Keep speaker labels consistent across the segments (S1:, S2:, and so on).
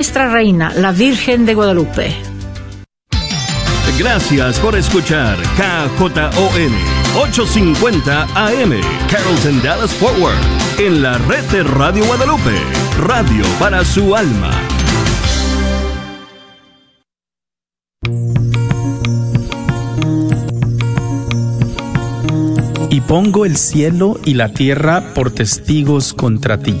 S1: Nuestra Reina, la Virgen de Guadalupe.
S2: Gracias por escuchar KJON 850 AM, Carrollton Dallas Forward, en la red de Radio Guadalupe, radio para su alma.
S3: Y pongo el cielo y la tierra por testigos contra ti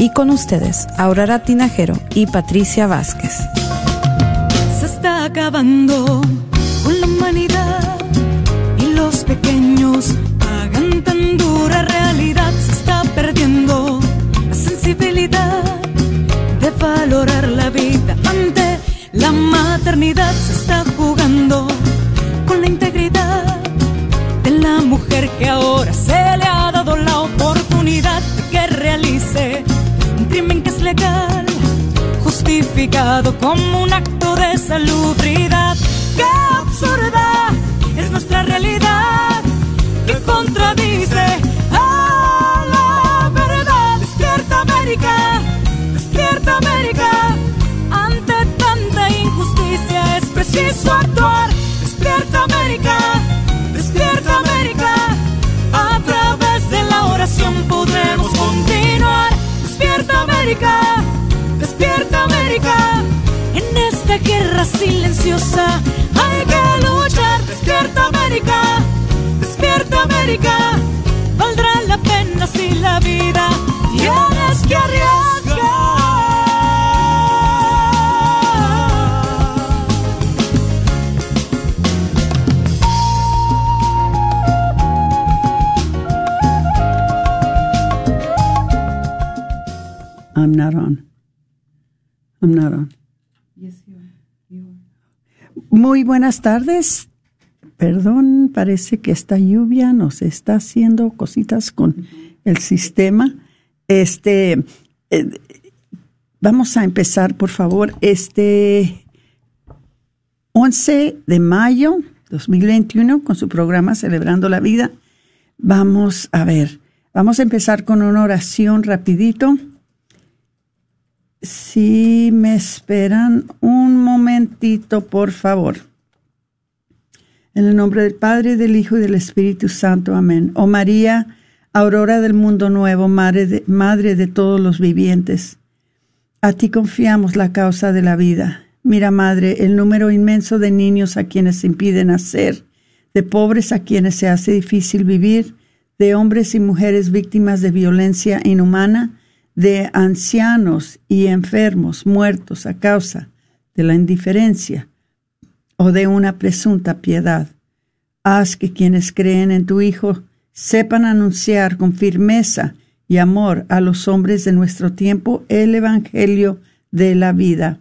S4: y con ustedes, Aurora Tinajero y Patricia Vázquez.
S5: Se está acabando con la humanidad y los pequeños pagan tan dura realidad. Se está perdiendo la sensibilidad de valorar la vida ante la maternidad. Se está jugando con la integridad de la mujer que ahora se le ha dado la oportunidad de que realice como un acto de salubridad. ¡Qué absurda es nuestra realidad! Que contradice a la verdad. Despierta América, despierta América. Ante tanta injusticia es preciso actuar. Despierta América, despierta América. A través de la oración podremos continuar Despierta América, silenciosa hay que luchar. Despierta América, despierta América.
S6: Muy buenas tardes. Perdón, parece que esta lluvia nos está haciendo cositas con el sistema. Este, eh, vamos a empezar, por favor. Este 11 de mayo 2021 con su programa Celebrando la Vida. Vamos a ver, vamos a empezar con una oración rapidito. Si me esperan un momentito, por favor. En el nombre del Padre, del Hijo y del Espíritu Santo. Amén. Oh María, aurora del mundo nuevo, madre de, madre de todos los vivientes. A ti confiamos la causa de la vida. Mira, Madre, el número inmenso de niños a quienes se impide nacer, de pobres a quienes se hace difícil vivir, de hombres y mujeres víctimas de violencia inhumana, de ancianos y enfermos muertos a causa de la indiferencia o de una presunta piedad. Haz que quienes creen en tu Hijo sepan anunciar con firmeza y amor a los hombres de nuestro tiempo el Evangelio de la vida.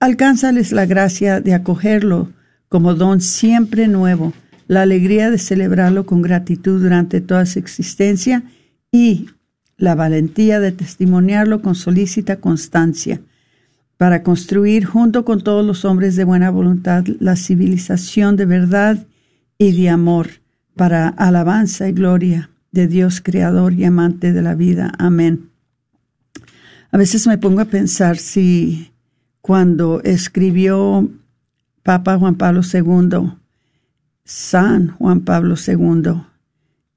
S6: Alcánzales la gracia de acogerlo como don siempre nuevo, la alegría de celebrarlo con gratitud durante toda su existencia y la valentía de testimoniarlo con solícita constancia, para construir junto con todos los hombres de buena voluntad la civilización de verdad y de amor, para alabanza y gloria de Dios creador y amante de la vida. Amén. A veces me pongo a pensar si cuando escribió Papa Juan Pablo II, San Juan Pablo II,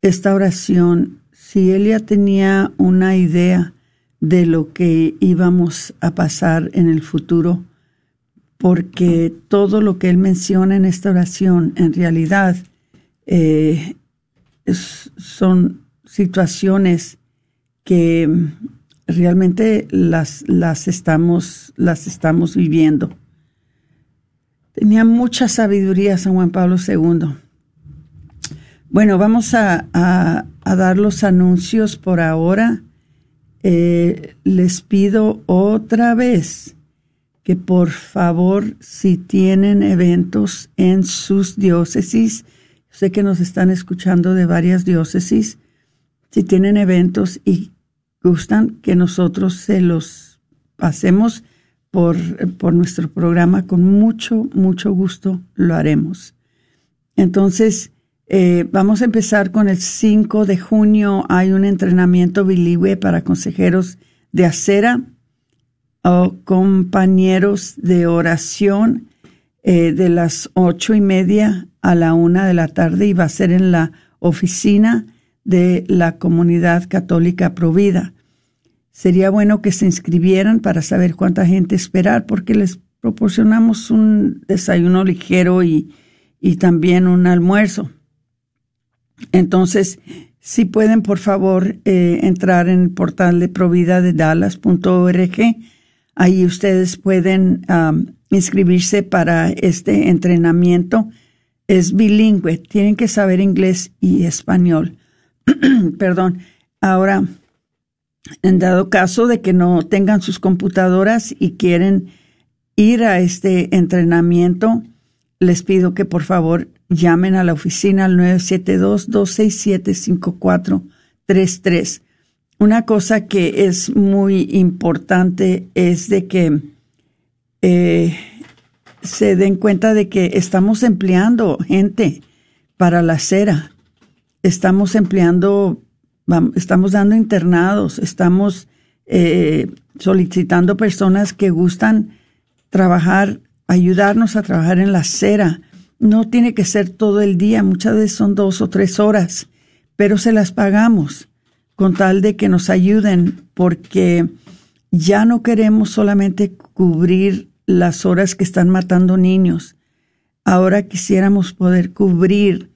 S6: esta oración si él ya tenía una idea de lo que íbamos a pasar en el futuro, porque todo lo que él menciona en esta oración en realidad eh, son situaciones que realmente las, las, estamos, las estamos viviendo. Tenía mucha sabiduría San Juan Pablo II. Bueno, vamos a, dar los anuncios por ahora. Eh, les pido otra vez que por favor, si tienen eventos en sus diócesis, sé que nos están escuchando de varias diócesis, si tienen eventos y gustan que nosotros se los pasemos por, por nuestro programa, con mucho, mucho gusto lo haremos. Entonces, eh, vamos a empezar con el 5 de junio. Hay un entrenamiento bilingüe para consejeros de acera o compañeros de oración eh, de las ocho y media a la una de la tarde y va a ser en la oficina de la comunidad católica Provida. Sería bueno que se inscribieran para saber cuánta gente esperar porque les proporcionamos un desayuno ligero y, y también un almuerzo. Entonces, si pueden, por favor, eh, entrar en el portal de provida de Dallas.org, ahí ustedes pueden inscribirse para este entrenamiento. Es bilingüe, tienen que saber inglés y español. Perdón. Ahora, en dado caso de que no tengan sus computadoras y quieren ir a este entrenamiento, les pido que por favor llamen a la oficina al 972-267-5433. Una cosa que es muy importante es de que eh, se den cuenta de que estamos empleando gente para la cera, estamos empleando, estamos dando internados, estamos eh, solicitando personas que gustan trabajar, ayudarnos a trabajar en la cera no tiene que ser todo el día, muchas veces son dos o tres horas, pero se las pagamos con tal de que nos ayuden porque ya no queremos solamente cubrir las horas que están matando niños. Ahora quisiéramos poder cubrir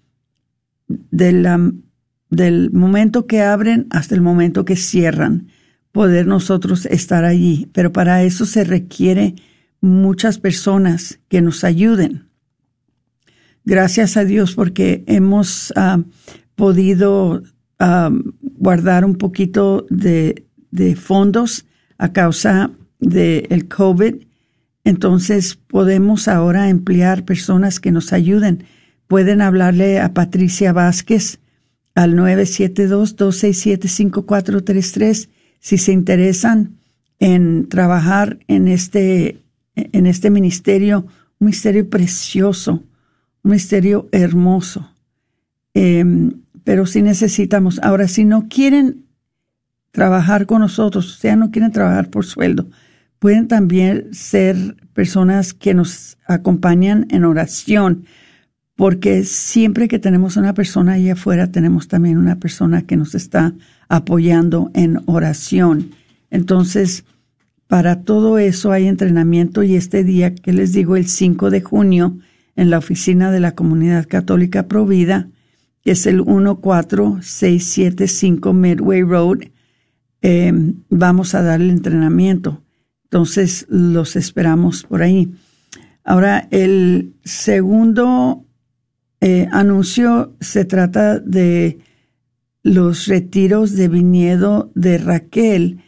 S6: del momento que abren hasta el momento que cierran, poder nosotros estar allí. Pero para eso se requiere muchas personas que nos ayuden gracias a Dios porque hemos ah, podido ah, guardar un poquito de, fondos a causa del COVID. Entonces podemos ahora emplear personas que nos ayuden. Pueden hablarle a Patricia Vázquez al 972-267-5433 si se interesan en trabajar en este, en este ministerio, un ministerio precioso un misterio hermoso. Em, pero si necesitamos, ahora si no quieren trabajar con nosotros, o sea, no quieren trabajar por sueldo, pueden también ser personas que nos acompañan en oración, porque siempre que tenemos una persona ahí afuera, tenemos también una persona que nos está apoyando en oración. Entonces, para todo eso hay entrenamiento y este día que les digo, el 5 de junio, en la oficina de la Comunidad Católica Provida, que es el 14675 Midway Road. Em, vamos a dar el entrenamiento. Entonces, los esperamos por ahí. Ahora, el segundo eh, anuncio se trata de los retiros de viñedo de Raquel.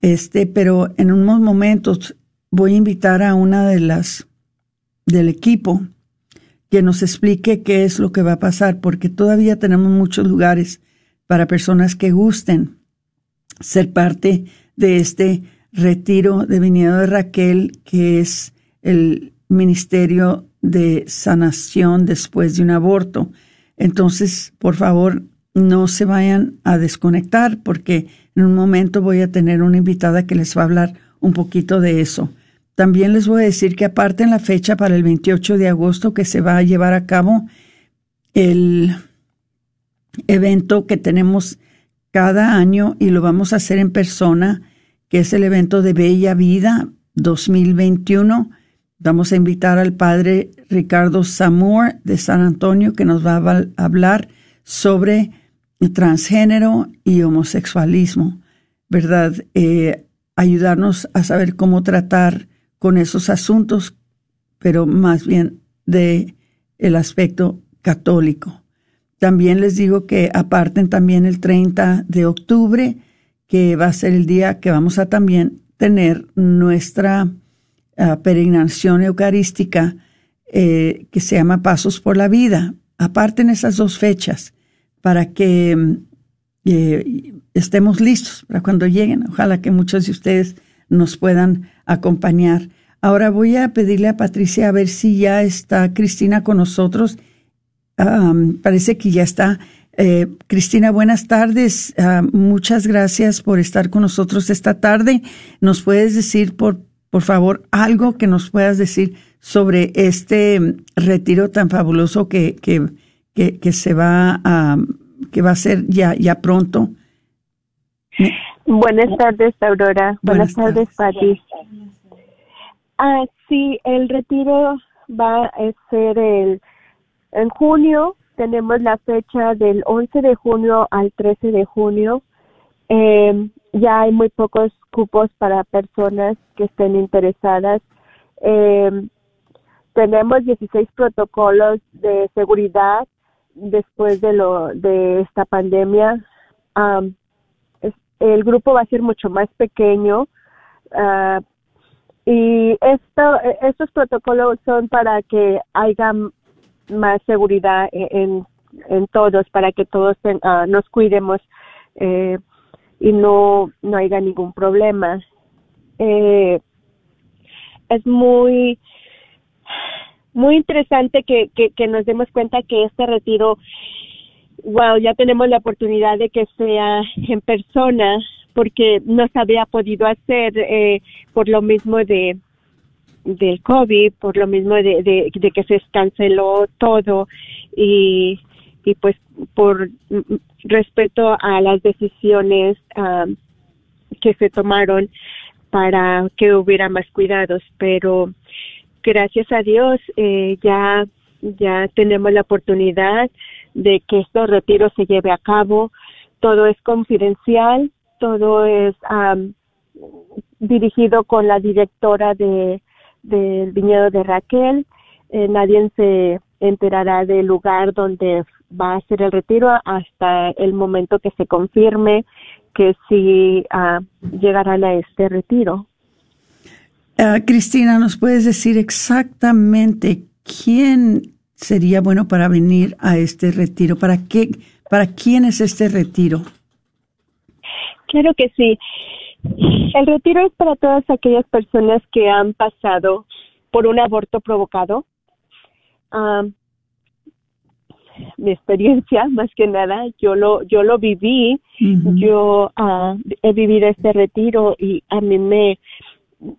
S6: Este, pero en unos momentos voy a invitar a una de las del equipo que nos explique qué es lo que va a pasar, porque todavía tenemos muchos lugares para personas que gusten ser parte de este retiro de viñedo de Raquel, que es el ministerio de sanación después de un aborto. Entonces, por favor, no se vayan a desconectar porque en un momento voy a tener una invitada que les va a hablar un poquito de eso. También les voy a decir que aparte en la fecha para el 28 de agosto que se va a llevar a cabo el evento que tenemos cada año y lo vamos a hacer en persona, que es el evento de Bella Vida 2021. Vamos a invitar al padre Ricardo Samur de San Antonio que nos va a hablar sobre transgénero y homosexualismo, ¿verdad? Eh, ayudarnos a saber cómo tratar con esos asuntos, pero más bien de el aspecto católico. También les digo que aparten también el 30 de octubre, que va a ser el día que vamos a también tener nuestra ah, peregrinación eucarística eh, que se llama Pasos por la Vida. Aparten esas dos fechas para que eh, estemos listos para cuando lleguen. Ojalá que muchos de ustedes nos puedan acompañar. Ahora voy a pedirle a Patricia a ver si ya está Cristina con nosotros. parece que ya está. Eh, Cristina, buenas tardes. Ah, muchas gracias por estar con nosotros esta tarde. ¿Nos puedes decir, por, por favor, algo que nos puedas decir sobre este retiro tan fabuloso que, que, que, se va a, que va a ser ya, ya pronto?
S7: Buenas tardes, Aurora. Buenas, tardes, Pati. Ah, sí, el retiro va a ser el en junio tenemos la fecha del 11 de junio al 13 de junio. Eh, ya hay muy pocos cupos para personas que estén interesadas. Eh, tenemos 16 protocolos de seguridad después de lo de esta pandemia. el grupo va a ser mucho más pequeño uh, y esto, estos protocolos son para que haya más seguridad en, en todos, para que todos uh, nos cuidemos eh, y no, no haya ningún problema. Eh, es muy muy interesante que, que, nos demos cuenta que este retiro, wow, ya tenemos la oportunidad de que sea en persona, porque no se había podido hacer eh, por lo mismo de del COVID, por lo mismo de, de, que se canceló todo y, y pues por respeto a las decisiones um, que se tomaron para que hubiera más cuidados, pero gracias a Dios eh, ya ya tenemos la oportunidad de que estos retiros se lleve a cabo. Todo es confidencial, todo es um, dirigido con la directora de del viñedo de Raquel. Eh, nadie se enterará del lugar donde va a ser el retiro hasta el momento que se confirme que sí uh, llegarán a este retiro.
S6: Ah, Cristina, ¿nos puedes decir exactamente quién sería bueno para venir a este retiro? ¿Para qué, para quién es este retiro?
S7: Claro que sí. El retiro es para todas aquellas personas que han pasado por un aborto provocado. mi experiencia, más que nada, yo lo yo lo viví. Yo uh, he vivido este retiro y a mí me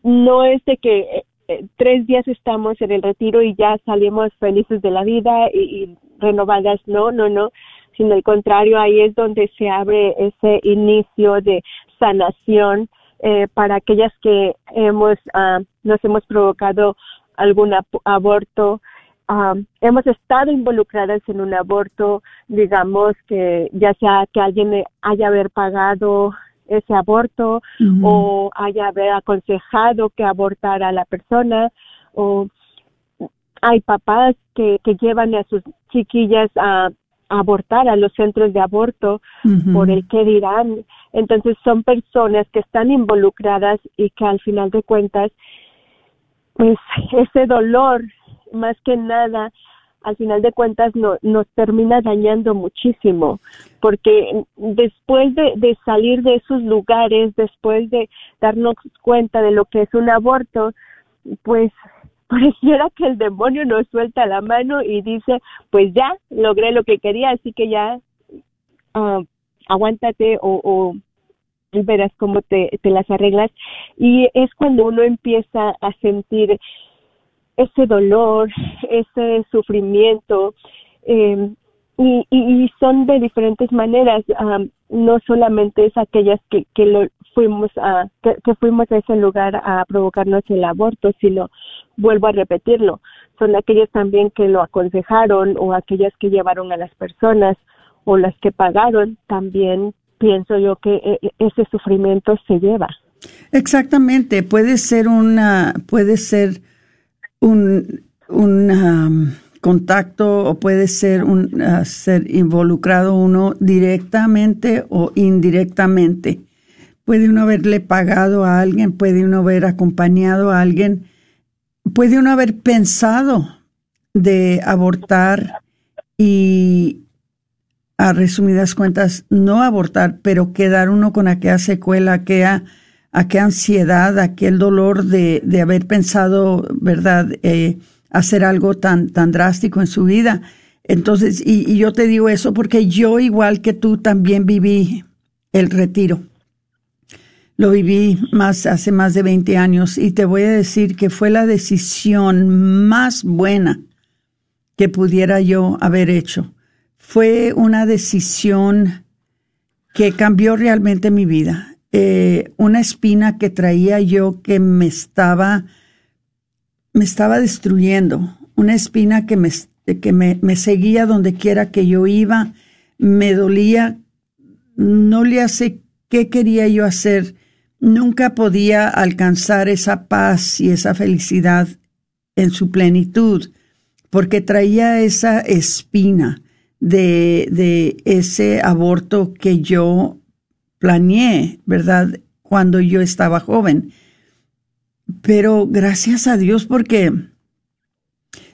S7: no es de que eh, eh, tres días estamos en el retiro y ya salimos felices de la vida y, y renovadas. No, no, no sino al contrario, ahí es donde se abre ese inicio de sanación eh, para aquellas que hemos ah, nos hemos provocado algún aborto. Ah, hemos estado involucradas en un aborto digamos que ya sea que alguien haya haber pagado ese aborto o haya haber aconsejado que abortara a la persona o hay papás que, que llevan a sus chiquillas a abortar a los centros de aborto por el que dirán. Entonces son personas que están involucradas y que al final de cuentas, pues ese dolor, más que nada, al final de cuentas no, nos termina dañando muchísimo, porque después de, de salir de esos lugares, después de darnos cuenta de lo que es un aborto, pues pareciera que el demonio nos suelta la mano y dice, pues ya, logré lo que quería, así que ya uh, aguántate o, verás cómo te, las arreglas. Y es cuando uno empieza a sentir ese dolor, ese sufrimiento, eh, y, y, son de diferentes maneras, no solamente es aquellas que, que lo fuimos a, que, fuimos a ese lugar a provocarnos el aborto, sino, vuelvo a repetirlo, son aquellas también que lo aconsejaron o aquellas que llevaron a las personas o las que pagaron, también pienso yo que e, e, ese sufrimiento se lleva.
S6: Exactamente, puede ser una, puede ser un, un contacto o puede ser un, ser involucrado uno directamente o indirectamente. Puede uno haberle pagado a alguien, puede uno haber acompañado a alguien puede uno haber pensado de abortar y a resumidas cuentas no abortar, pero quedar uno con aquella secuela, aquella, aquella ansiedad, aquel dolor de, de haber pensado, ¿verdad?, eh, hacer algo tan, tan drástico en su vida. Entonces, y, y yo te digo eso porque yo, igual que tú, también viví el retiro. Lo viví más hace más de 20 años y te voy a decir que fue la decisión más buena que pudiera yo haber hecho. Fue una decisión que cambió realmente mi vida. Eh, una espina que traía yo que me estaba, me estaba destruyendo. Una espina que me, que me, me seguía donde quiera que yo iba. Me dolía. No le hace qué quería yo hacer nunca podía alcanzar esa paz y esa felicidad en su plenitud, porque traía esa espina de, de ese aborto que yo planeé, ¿verdad? Cuando yo estaba joven. Pero gracias a Dios porque Él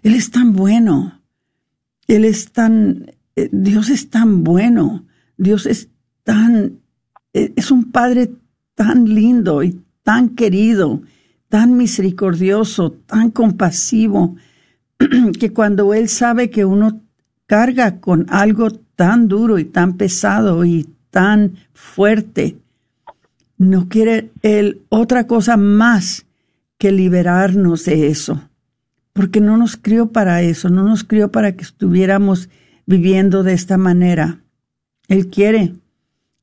S6: es tan bueno. Él es tan, eh, Dios es tan bueno. Dios es tan, eh, es un Padre tan lindo y tan querido, tan misericordioso, tan compasivo, que cuando Él sabe que uno carga con algo tan duro y tan pesado y tan fuerte, no quiere Él otra cosa más que liberarnos de eso, porque no nos crió para eso, no nos crió para que estuviéramos viviendo de esta manera. Él quiere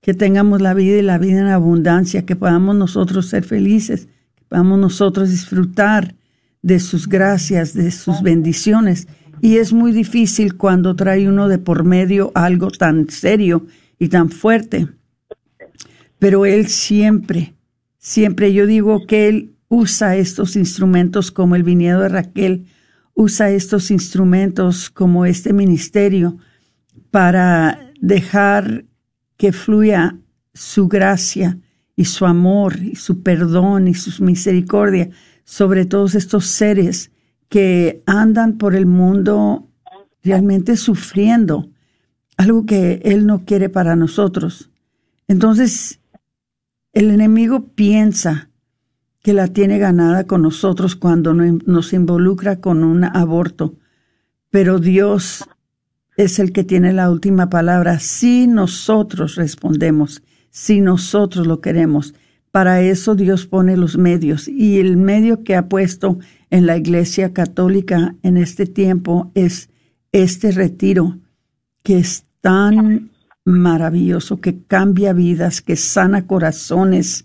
S6: que tengamos la vida y la vida en abundancia, que podamos nosotros ser felices, que podamos nosotros disfrutar de sus gracias, de sus bendiciones. Y es muy difícil cuando trae uno de por medio algo tan serio y tan fuerte. Pero Él siempre, siempre, yo digo que Él usa estos instrumentos como el viñedo de Raquel, usa estos instrumentos como este ministerio para dejar que fluya su gracia y su amor y su perdón y su misericordia sobre todos estos seres que andan por el mundo realmente sufriendo algo que Él no quiere para nosotros. Entonces, el enemigo piensa que la tiene ganada con nosotros cuando nos involucra con un aborto, pero Dios es el que tiene la última palabra si nosotros respondemos, si nosotros lo queremos. Para eso Dios pone los medios y el medio que ha puesto en la Iglesia Católica en este tiempo es este retiro que es tan maravilloso, que cambia vidas, que sana corazones,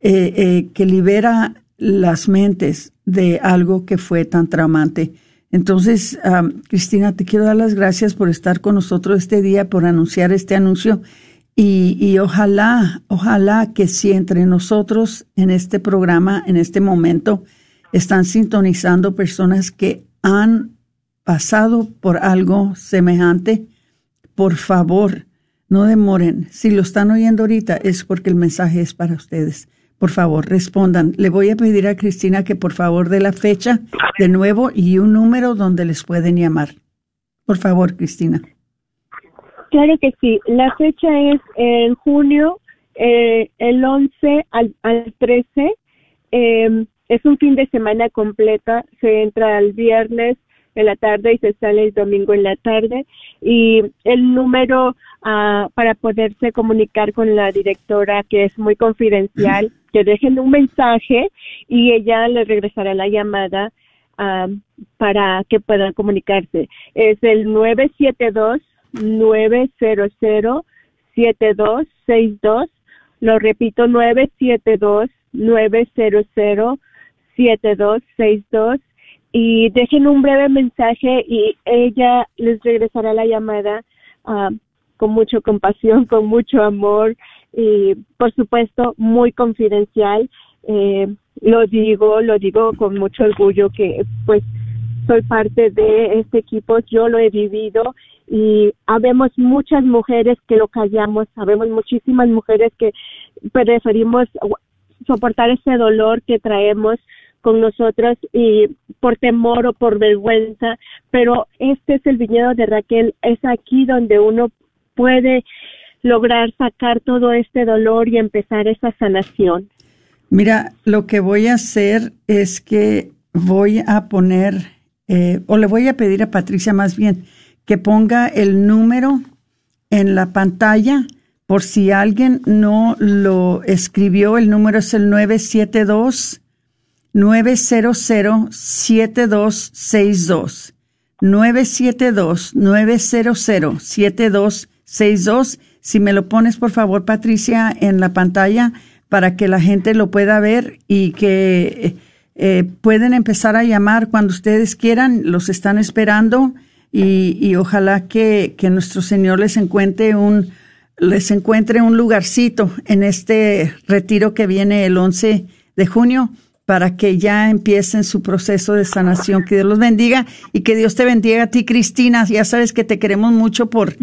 S6: eh, eh, que libera las mentes de algo que fue tan traumante. Entonces, Cristina, te quiero dar las gracias por estar con nosotros este día, por anunciar este anuncio y, y, ojalá, ojalá que si entre nosotros en este programa, en este momento, están sintonizando personas que han pasado por algo semejante, por favor, no demoren. Si lo están oyendo ahorita es porque el mensaje es para ustedes por favor, respondan. Le voy a pedir a Cristina que por favor dé la fecha de nuevo y un número donde les pueden llamar. Por favor, Cristina.
S7: Claro que sí. La fecha es en junio, eh, el 11 al, al 13. Em, es un fin de semana completa. Se entra el viernes en la tarde y se sale el domingo en la tarde. Y el número uh, para poderse comunicar con la directora, que es muy confidencial, que dejen un mensaje y ella le regresará la llamada um, para que puedan comunicarse. Es el 972-900-7262. Lo repito, 972-900-7262 y dejen un breve mensaje y ella les regresará la llamada uh, con mucha compasión, con mucho amor y por supuesto muy confidencial. Eh, lo digo, lo digo con mucho orgullo que pues soy parte de este equipo, yo lo he vivido y habemos muchas mujeres que lo callamos, sabemos muchísimas mujeres que preferimos soportar ese dolor que traemos con nosotros y por temor o por vergüenza, pero este es el viñedo de Raquel, es aquí donde uno puede lograr sacar todo este dolor y empezar esa sanación.
S6: Mira, lo que voy a hacer es que voy a poner, eh, o le voy a pedir a Patricia más bien, que ponga el número en la pantalla por si alguien no lo escribió. El número es el 972 900 7262. 972 900 7262. Si me lo pones, por favor, Patricia, en la pantalla para que la gente lo pueda ver y que eh, pueden empezar a llamar cuando ustedes quieran. Los están esperando y, ojalá que, que, nuestro Señor les encuentre un les encuentre un lugarcito en este retiro que viene el 11 de junio para que ya empiecen su proceso de sanación. Que Dios los bendiga y que Dios te bendiga a ti, Cristina. Ya sabes que te queremos mucho por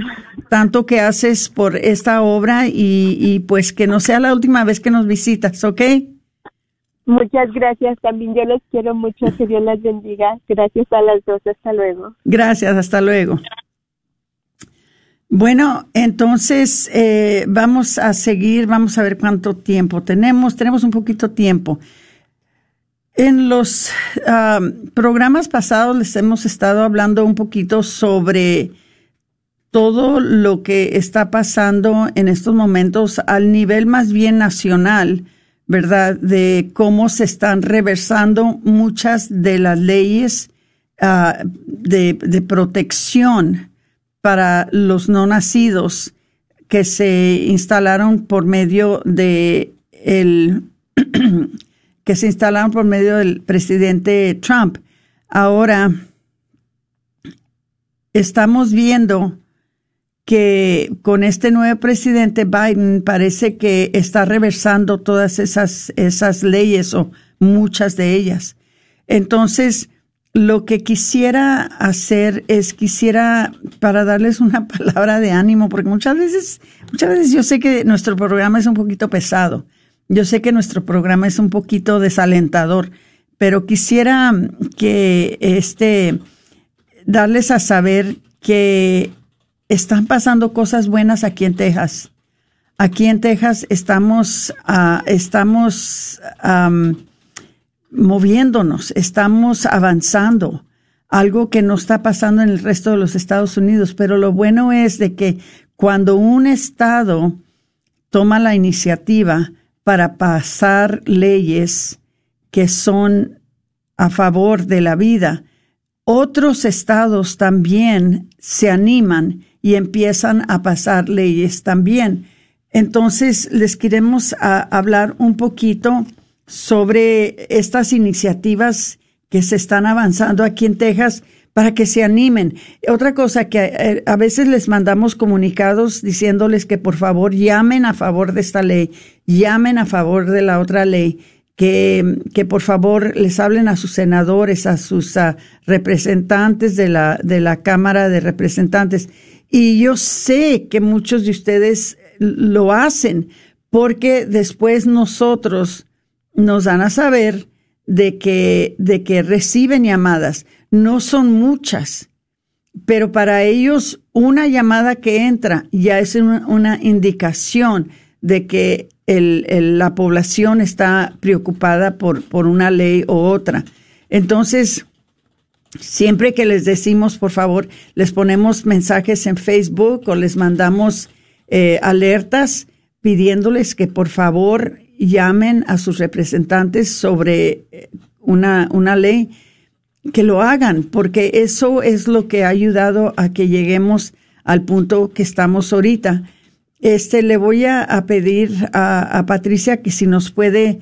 S6: tanto que haces por esta obra y, y pues que no sea la última vez que nos visitas, ¿ok?
S7: Muchas gracias. También yo les quiero mucho. Que Dios las bendiga. Gracias a las dos. Hasta luego.
S6: Gracias. Hasta luego. Bueno, entonces eh, vamos a seguir. Vamos a ver cuánto tiempo tenemos. Tenemos un poquito tiempo. En los ah, programas pasados les hemos estado hablando un poquito sobre todo lo que está pasando en estos momentos al nivel más bien nacional ¿verdad? De cómo se están reversando muchas de las leyes ah, de, protección para los no nacidos que se instalaron por medio de el que se instalaron por medio del presidente Trump. Ahora estamos viendo que con este nuevo presidente Biden parece que está reversando todas esas, esas leyes o muchas de ellas. Entonces, lo que quisiera hacer es quisiera para darles una palabra de ánimo, porque muchas veces, muchas veces yo sé que nuestro programa es un poquito pesado. Yo sé que nuestro programa es un poquito desalentador, pero quisiera que este darles a saber que están pasando cosas buenas aquí en Texas. Aquí en Texas estamos, uh, estamos moviéndonos, estamos avanzando, algo que no está pasando en el resto de los Estados Unidos. Pero lo bueno es de que cuando un estado toma la iniciativa para pasar leyes que son a favor de la vida, otros estados también se animan y empiezan a pasar leyes también. Entonces, les queremos hablar un poquito sobre estas iniciativas que se están avanzando aquí en Texas para que se animen. Otra cosa que eh, a veces les mandamos comunicados diciéndoles que por favor llamen a favor de esta ley, llamen a favor de la otra ley, que, que por favor les hablen a sus senadores, a sus representantes de la, de la Cámara de Representantes y yo sé que muchos de ustedes lo hacen porque después nosotros nos dan a saber de que, de que reciben llamadas. No son muchas, pero para ellos una llamada que entra ya es una, indicación de que la población está preocupada por, por una ley u otra. Entonces, Siempre que les decimos, por favor, les ponemos mensajes en Facebook o les mandamos eh, alertas pidiéndoles que por favor llamen a sus representantes sobre eh, una, una ley, que lo hagan, porque eso es lo que ha ayudado a que lleguemos al punto que estamos ahorita. Este, le voy a, pedir a, a Patricia que si nos puede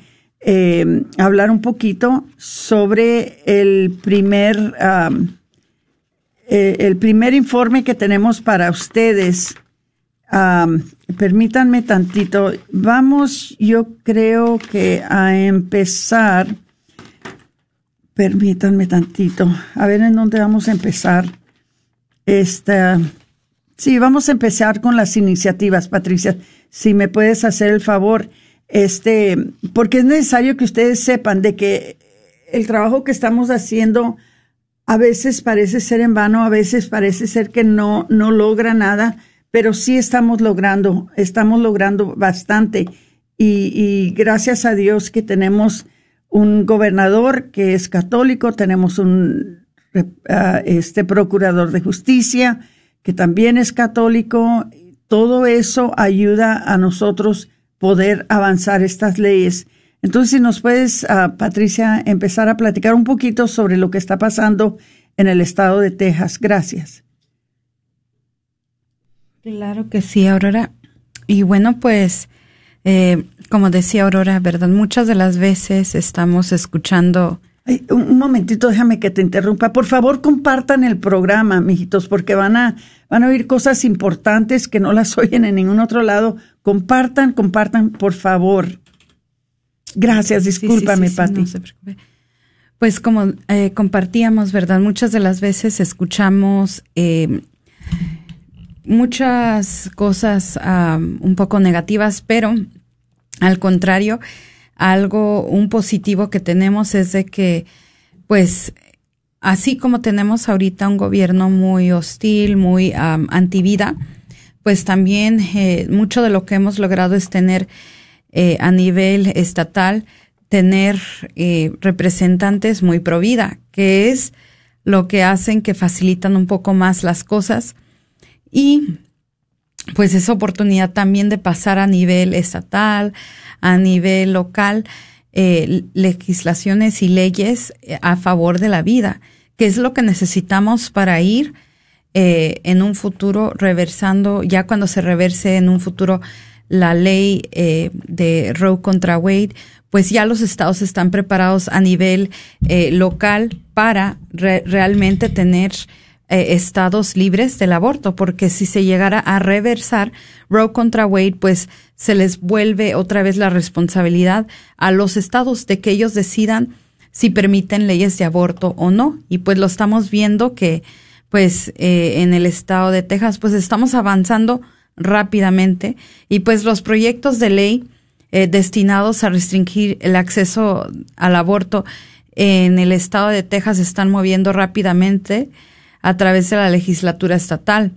S6: eh, hablar un poquito sobre el primer, eh, el primer informe que tenemos para ustedes. Permítanme tantito. Vamos, yo creo que a empezar. Permítanme tantito. A ver en dónde vamos a empezar. Esta. Sí, vamos a empezar con las iniciativas, Patricia. Si me puedes hacer el favor este, porque es necesario que ustedes sepan de que el trabajo que estamos haciendo a veces parece ser en vano, a veces parece ser que no, no logra nada, pero sí estamos logrando, estamos logrando bastante. Y, gracias a Dios que tenemos un gobernador que es católico, tenemos un uh, este procurador de justicia que también es católico. Todo eso ayuda a nosotros poder avanzar estas leyes. Entonces, si nos puedes, uh, Patricia, empezar a platicar un poquito sobre lo que está pasando en el estado de Texas. Gracias.
S4: Claro que sí, Aurora. Y bueno, pues, eh, como decía Aurora, ¿verdad? Muchas de las veces estamos escuchando...
S6: Ay, un momentito, déjame que te interrumpa. Por favor, compartan el programa, mijitos, porque van a, van a oír cosas importantes que no las oyen en ningún otro lado. Compartan, compartan, por favor. Gracias, discúlpame, sí, Pati.
S4: pues como eh, compartíamos, ¿verdad? Muchas de las veces escuchamos eh, muchas cosas um, un poco negativas, pero al contrario, algo, un positivo que tenemos es de que, pues, así como tenemos ahorita un gobierno muy hostil, muy um, antivida, pues también eh, mucho de lo que hemos logrado es tener eh, a nivel estatal tener eh, representantes muy pro vida, que es lo que hacen que facilitan un poco más las cosas y pues esa oportunidad también de pasar a nivel estatal, a nivel local, eh, legislaciones y leyes a favor de la vida, que es lo que necesitamos para ir en un futuro reversando, ya cuando se reverse en un futuro la ley eh, de Roe contra Wade, pues ya los estados están preparados a nivel eh, local para realmente tener eh, estados libres del aborto, porque si se llegara a reversar Roe contra Wade, pues se les vuelve otra vez la responsabilidad a los estados de que ellos decidan si permiten leyes de aborto o no. Y pues lo estamos viendo que pues en el estado de Texas pues estamos avanzando rápidamente y pues los proyectos de ley eh, destinados a restringir el acceso al aborto en el estado de Texas están moviendo rápidamente a través de la legislatura estatal.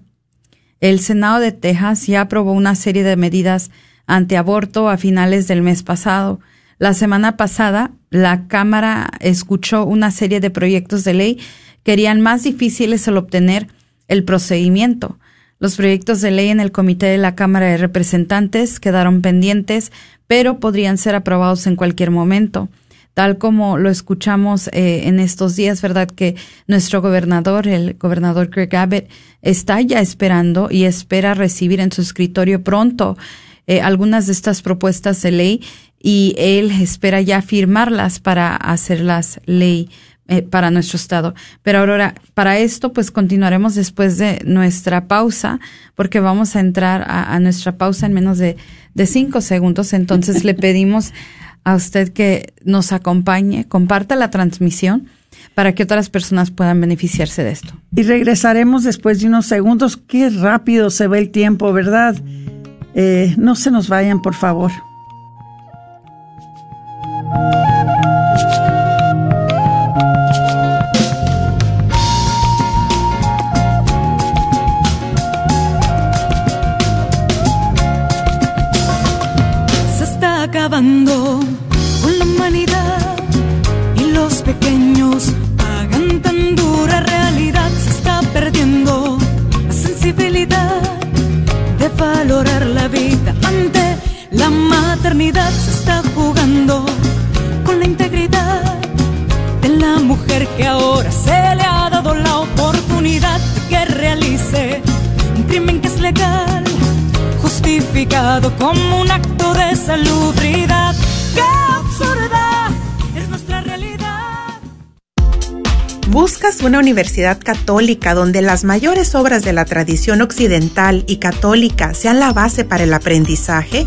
S4: El Senado de Texas ya aprobó una serie de medidas antiaborto a finales del mes pasado. La semana pasada, la Cámara escuchó una serie de proyectos de ley que harían más difíciles el obtener el procedimiento. Los proyectos de ley en el Comité de la Cámara de Representantes quedaron pendientes, pero podrían ser aprobados en cualquier momento. Tal como lo escuchamos eh, en estos días, ¿verdad? Que nuestro gobernador, el gobernador Greg Abbott, está ya esperando y espera recibir en su escritorio pronto eh, algunas de estas propuestas de ley y él espera ya firmarlas para hacerlas ley eh, para nuestro estado. Pero Aurora, para esto pues continuaremos después de nuestra pausa, porque vamos a entrar a, nuestra pausa en menos de, de cinco segundos. Entonces le pedimos a usted que nos acompañe, comparta la transmisión para que otras personas puedan beneficiarse de esto.
S6: Y regresaremos después de unos segundos. Qué rápido se ve el tiempo, ¿verdad? Eh, no se nos vayan, por favor.
S5: La maternidad. Se está jugando con la integridad de la mujer que ahora se le ha dado la oportunidad de que realice un crimen que es legal justificado como un acto de salubridad. ¡Qué absurda es nuestra realidad!
S8: ¿Buscas una universidad católica donde las mayores obras de la tradición occidental y católica sean la base para el aprendizaje?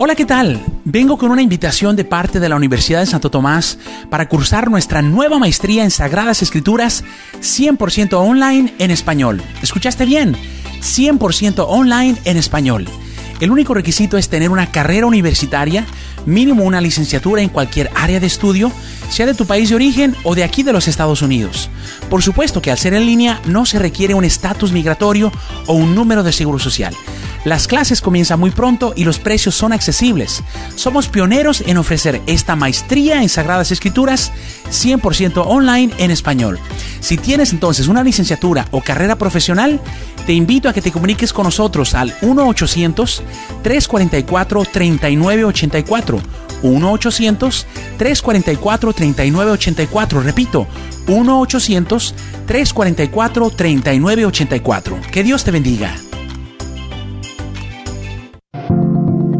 S9: Hola, ¿qué tal? Vengo con una invitación de parte de la Universidad de Santo Tomás para cursar nuestra nueva maestría en Sagradas Escrituras 100% online en español. ¿Escuchaste bien? 100% online en español. El único requisito es tener una carrera universitaria, mínimo una licenciatura en cualquier área de estudio, sea de tu país de origen o de aquí de los Estados Unidos. Por supuesto que al ser en línea no se requiere un estatus migratorio o un número de seguro social. Las clases comienzan muy pronto y los precios son accesibles. Somos pioneros en ofrecer esta maestría en Sagradas Escrituras 100% online en español. Si tienes entonces una licenciatura o carrera profesional, te invito a que te comuniques con nosotros al 1-800-344-3984. 1-800-344-3984. Repito, 1-800-344-3984. Que Dios te bendiga.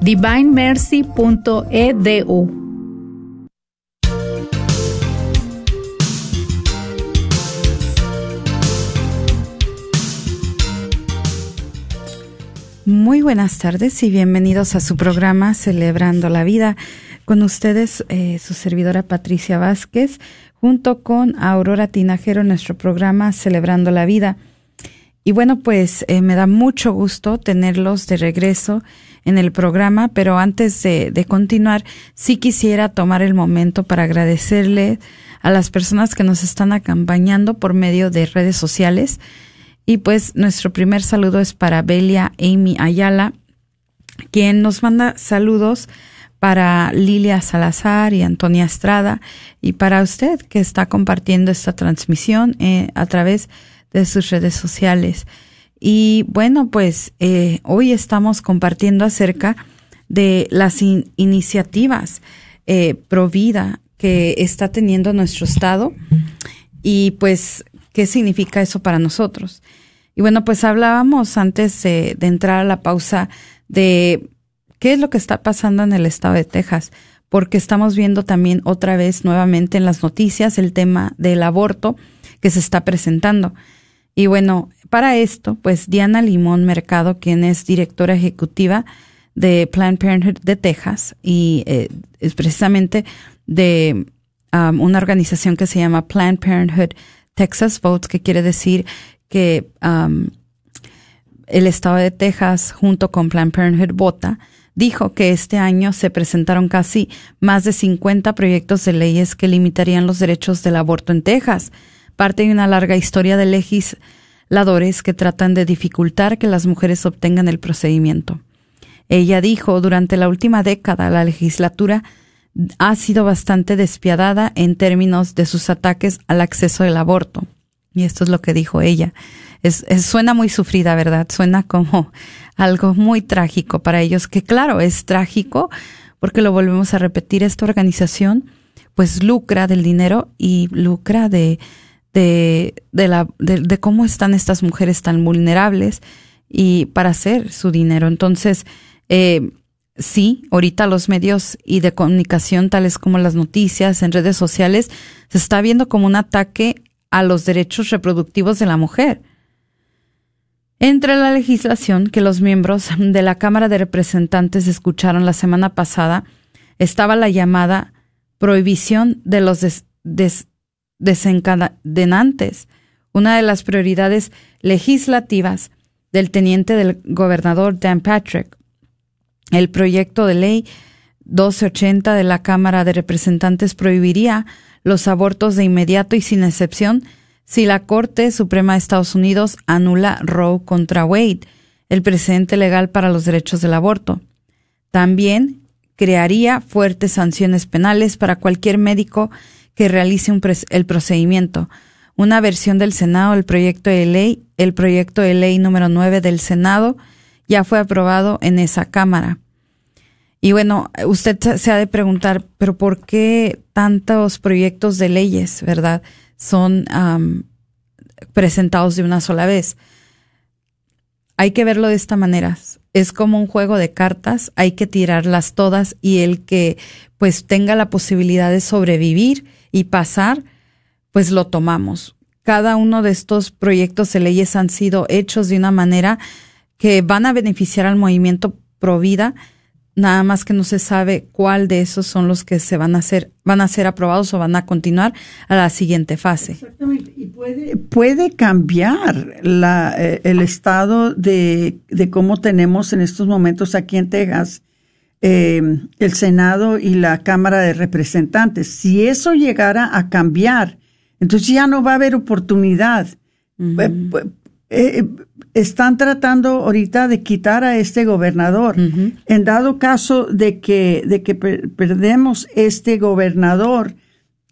S1: divinemercy.edu.
S4: Muy buenas tardes y bienvenidos a su programa Celebrando la Vida. Con ustedes, eh, su servidora Patricia Vázquez, junto con Aurora Tinajero, nuestro programa Celebrando la Vida. Y bueno, pues eh, me da mucho gusto tenerlos de regreso en el programa, pero antes de, continuar, sí quisiera tomar el momento para agradecerle a las personas que nos están acompañando por medio de redes sociales. Y pues nuestro primer saludo es para Belia Amy Ayala, quien nos manda saludos para Lilia Salazar y Antonia Estrada y para usted que está compartiendo esta transmisión eh, a través de sus redes sociales. Y bueno, pues eh, hoy estamos compartiendo acerca de las iniciativas eh, pro vida que está teniendo nuestro Estado y pues qué significa eso para nosotros. Y bueno, pues hablábamos antes de, de entrar a la pausa de qué es lo que está pasando en el estado de Texas, porque estamos viendo también otra vez nuevamente en las noticias el tema del aborto que se está presentando. Y bueno, para esto, pues Diana Limón Mercado, quien es directora ejecutiva de Planned Parenthood de Texas y eh, es precisamente de um, una organización que se llama Planned Parenthood Texas Votes, que quiere decir que um, el estado de Texas junto con Planned Parenthood vota, dijo que este año se presentaron casi más de 50 proyectos de leyes que limitarían los derechos del aborto en Texas, parte de una larga historia de legislación ladores que tratan de dificultar que las mujeres obtengan el procedimiento. Ella dijo, durante la última década la legislatura ha sido bastante despiadada en términos de sus ataques al acceso al aborto. Y esto es lo que dijo ella. Es, suena muy sufrida, ¿verdad? Suena como algo muy trágico para ellos, que claro, es trágico porque lo volvemos a repetir, esta organización pues lucra del dinero y lucra de, de, de, la, de, cómo están estas mujeres tan vulnerables y para hacer su dinero. Entonces, eh, sí, ahorita los medios y de comunicación, tales como las noticias en redes sociales, se está viendo como un ataque a los derechos reproductivos de la mujer. Entre la legislación que los miembros de la Cámara de Representantes escucharon la semana pasada estaba la llamada prohibición de los desencadenantes. Una de las prioridades legislativas del teniente del gobernador Dan Patrick. El proyecto de ley 1280 de la Cámara de Representantes prohibiría los abortos de inmediato y sin excepción si la Corte Suprema de Estados Unidos anula Roe contra Wade, el precedente legal para los derechos del aborto. También crearía fuertes sanciones penales para cualquier médico que realice el procedimiento. Una versión del Senado, el proyecto de ley, el proyecto de ley número 9 del Senado, ya fue aprobado en esa Cámara. Y bueno, usted se ha de preguntar, pero ¿por qué tantos proyectos de leyes, verdad, son presentados de una sola vez? Hay que verlo de esta manera. Es como un juego de cartas, hay que tirarlas todas y el que pues tenga la posibilidad de sobrevivir y pasar, pues lo tomamos. Cada uno de estos proyectos de leyes han sido hechos de una manera que van a beneficiar al movimiento pro vida, nada más que no se sabe cuál de esos son los que se van a hacer, van a ser aprobados o van a continuar a la siguiente fase.
S6: Exactamente. Y puede, puede cambiar la, eh, el estado de, de, cómo tenemos en estos momentos aquí en Texas eh, el Senado y la Cámara de Representantes. Si eso llegara a cambiar, entonces ya no va a haber oportunidad. Eh, están tratando ahorita de quitar a este gobernador. En dado caso de que, de que perdemos este gobernador,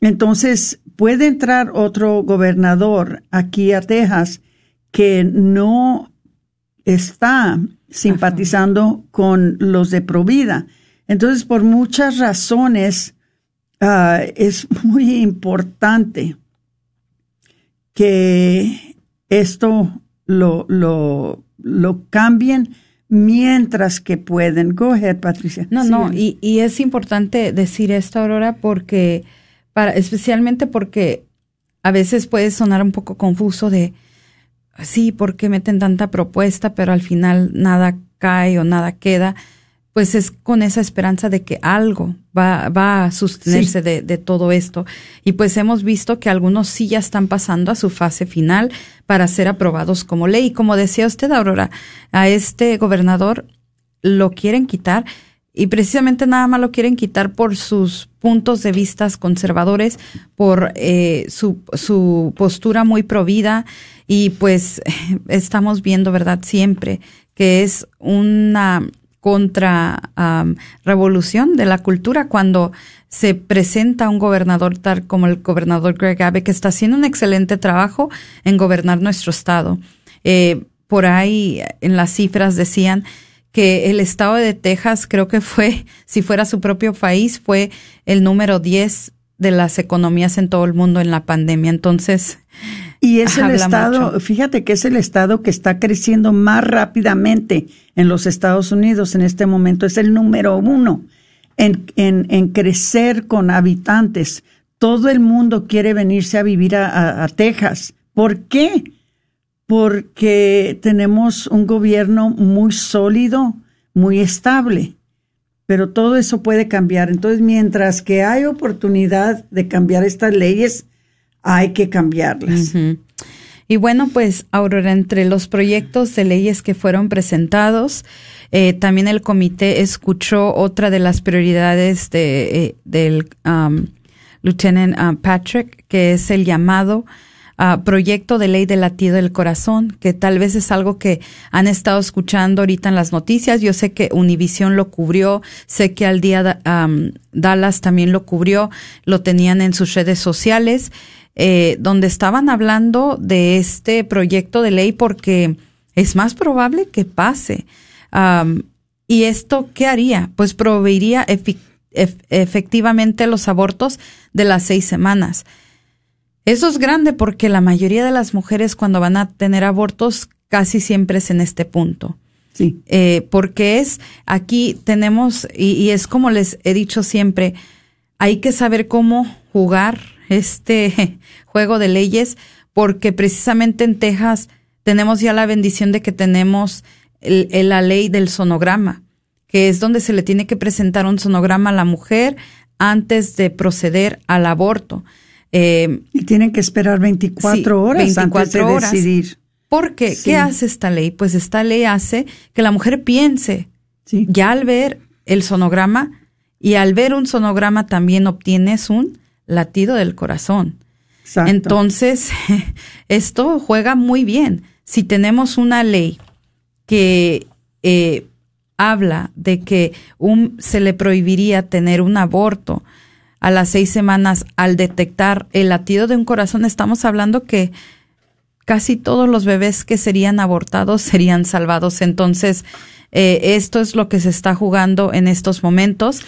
S6: entonces puede entrar otro gobernador aquí a Texas que no está simpatizando con los de Provida. Entonces, por muchas razones, ah, es muy importante que esto lo, lo, lo cambien mientras que pueden. Go ahead, Patricia.
S4: No, no, y, y, es importante decir esto, Aurora, porque, para, especialmente porque a veces puede sonar un poco confuso de, sí, ¿por qué meten tanta propuesta, pero al final nada cae o nada queda? Pues es con esa esperanza de que algo va, va a sostenerse de, de, todo esto. Y pues hemos visto que algunos sí ya están pasando a su fase final para ser aprobados como ley. Y como decía usted, Aurora, a este gobernador lo quieren quitar y precisamente nada más lo quieren quitar por sus puntos de vista conservadores, por eh, su, su postura muy provida y pues estamos viendo, ¿verdad? Siempre que es una contra revolución de la cultura cuando se presenta un gobernador tal como el gobernador Greg Abbott que está haciendo un excelente trabajo en gobernar nuestro estado. Eh, por ahí en las cifras decían que el estado de Texas creo que fue, si fuera su propio país, fue el número 10 de las economías en todo el mundo en la pandemia. Entonces,
S6: y es el estado, fíjate que es el estado que está creciendo más rápidamente en los Estados Unidos en este momento. Es el número uno en, en, en crecer con habitantes. Todo el mundo quiere venirse a vivir a, a Texas. ¿Por qué? Porque tenemos un gobierno muy sólido, muy estable pero todo eso puede cambiar. Entonces, mientras que hay oportunidad de cambiar estas leyes, hay que cambiarlas.
S4: Y bueno, pues Aurora, entre los proyectos de leyes que fueron presentados, eh, también el comité escuchó otra de las prioridades de, eh, del um, Lieutenant uh, Patrick, que es el llamado uh, proyecto de ley del latido del corazón, que tal vez es algo que han estado escuchando ahorita en las noticias. Yo sé que Univision lo cubrió, sé que al día um, Dallas también lo cubrió, lo tenían en sus redes sociales eh, donde estaban hablando de este proyecto de ley porque es más probable que pase. ¿Y esto qué haría? Pues proveería efectivamente los abortos de las seis semanas. Eso es grande porque la mayoría de las mujeres cuando van a tener abortos casi siempre es en este punto.
S6: Sí.
S4: Eh, porque es, aquí tenemos, y, y es como les he dicho siempre, hay que saber cómo jugar este juego de leyes porque precisamente en Texas tenemos ya la bendición de que tenemos el, la ley del sonograma, que es donde se le tiene que presentar un sonograma a la mujer antes de proceder al aborto.
S6: Eh, y tienen que esperar 24 horas antes de decidir.
S4: Porque, ¿qué hace esta ley? Pues esta ley hace que la mujer piense, ya al ver el sonograma, y al ver un sonograma también obtienes un latido del corazón. Entonces, esto juega muy bien. Si tenemos una ley que eh, habla de que un, se le prohibiría tener un aborto a las seis semanas al detectar el latido de un corazón, estamos hablando que casi todos los bebés que serían abortados serían salvados. Entonces, eh, esto es lo que se está jugando en estos momentos.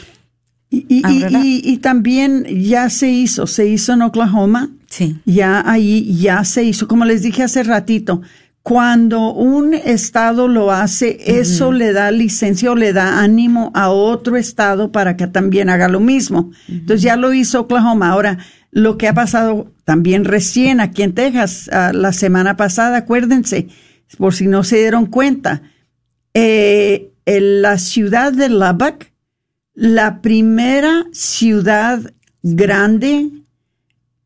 S6: Y, y, también ya se hizo, se hizo en Oklahoma.
S4: Sí.
S6: Ya ahí, ya se hizo. Como les dije hace ratito, cuando un estado lo hace, eso le da licencia o le da ánimo a otro estado para que también haga lo mismo. Entonces ya lo hizo Oklahoma. Ahora, lo que ha pasado también recién aquí en Texas, ah, la semana pasada, acuérdense, por si no se dieron cuenta, eh, en la ciudad de Lubbock, la primera ciudad grande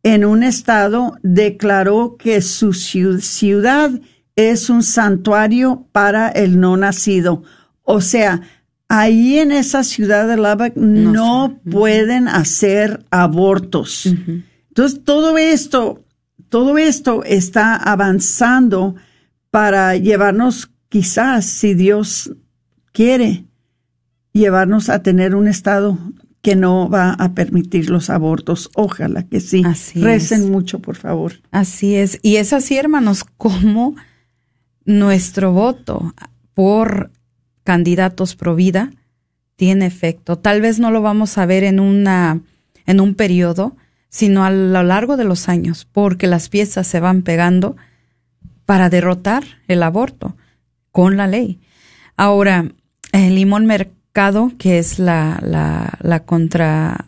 S6: en un estado declaró que su ciudad es un santuario para el no nacido. O sea, ahí en esa ciudad de Lubbock no, pueden hacer abortos. Entonces, todo esto, todo esto está avanzando para llevarnos, quizás, si Dios quiere, llevarnos a tener un estado que no va a permitir los abortos. Ojalá que sí.
S4: Así
S6: Recen mucho, por favor.
S4: Así es. Y es así, hermanos, como nuestro voto por candidatos pro vida tiene efecto. Tal vez no lo vamos a ver en una en un periodo, sino a lo largo de los años, porque las piezas se van pegando para derrotar el aborto con la ley. Ahora, el limón mercado, que es la, la, la contra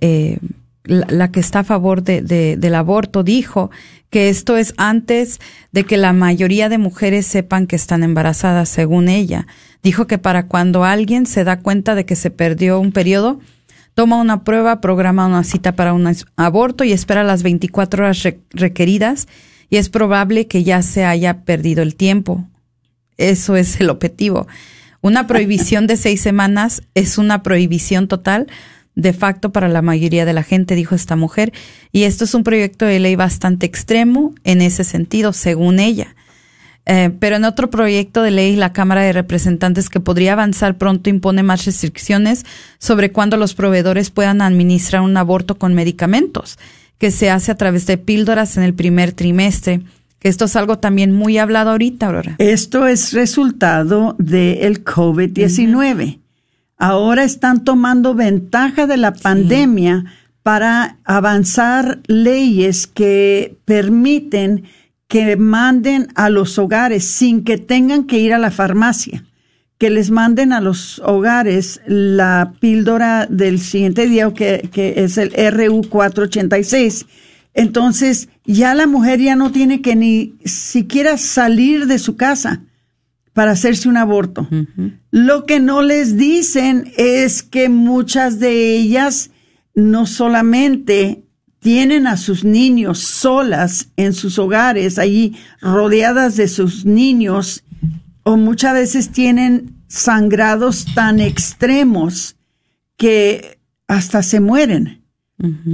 S4: eh, la, que está a favor de, del aborto, dijo que esto es antes de que la mayoría de mujeres sepan que están embarazadas, según ella. Dijo que para cuando alguien se da cuenta de que se perdió un periodo, toma una prueba, programa una cita para un aborto y espera las 24 horas requeridas y es probable que ya se haya perdido el tiempo. Eso es el objetivo. Una prohibición de seis semanas es una prohibición total de facto para la mayoría de la gente, dijo esta mujer, y esto es un proyecto de ley bastante extremo en ese sentido, según ella. Eh, pero en otro proyecto de ley, la Cámara de Representantes que podría avanzar pronto impone más restricciones sobre cuándo los proveedores puedan administrar un aborto con medicamentos, que se hace a través de píldoras en el primer trimestre. Esto es algo también muy hablado ahorita, Aurora.
S6: Esto es resultado del COVID-19 ahora están tomando ventaja de la pandemia para avanzar leyes que permiten que manden a los hogares sin que tengan que ir a la farmacia, que les manden a los hogares la píldora del siguiente día, que, que es el RU486. Entonces, ya la mujer ya no tiene que ni siquiera salir de su casa para hacerse un aborto. Lo que no les dicen es que muchas de ellas no solamente tienen a sus niños solas en sus hogares, allí rodeadas de sus niños, o muchas veces tienen sangrados tan extremos que hasta se mueren.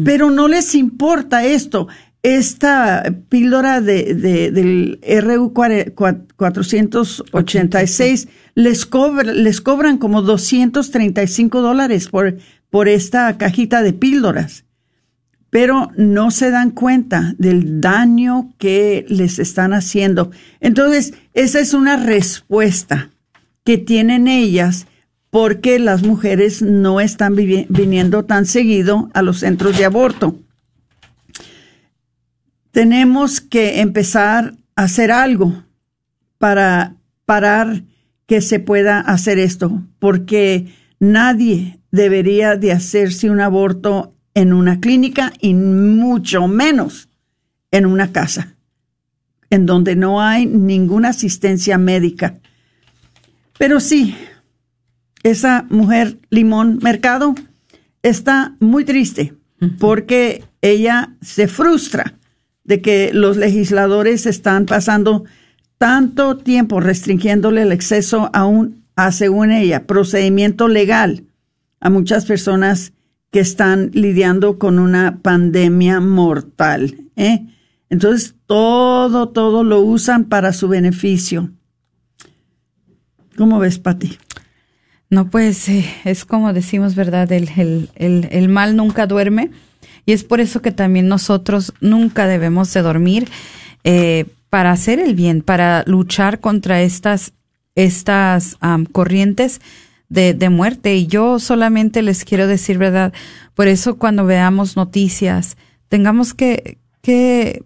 S6: Pero no les importa esto esta píldora de, del RU 486 les, les cobran como 235 dólares por, por esta cajita de píldoras, pero no se dan cuenta del daño que les están haciendo. Entonces, esa es una respuesta que tienen ellas porque las mujeres no están viniendo tan seguido a los centros de aborto tenemos que empezar a hacer algo para parar que se pueda hacer esto, porque nadie debería de hacerse un aborto en una clínica y mucho menos en una casa, en donde no hay ninguna asistencia médica. Pero sí, esa mujer Limón Mercado está muy triste porque ella se frustra de que los legisladores están pasando tanto tiempo restringiéndole el acceso a un, a según ella, procedimiento legal a muchas personas que están lidiando con una pandemia mortal. ¿eh? Entonces, todo, todo lo usan para su beneficio. ¿Cómo ves, Pati?
S4: No, pues eh, es como decimos, ¿verdad? El, el, el, el, mal nunca duerme y es por eso que también nosotros nunca debemos de dormir eh, para hacer el bien, para luchar contra estas, estas corrientes de, de muerte. Y yo solamente les quiero decir, ¿verdad? Por eso cuando veamos noticias, tengamos que, que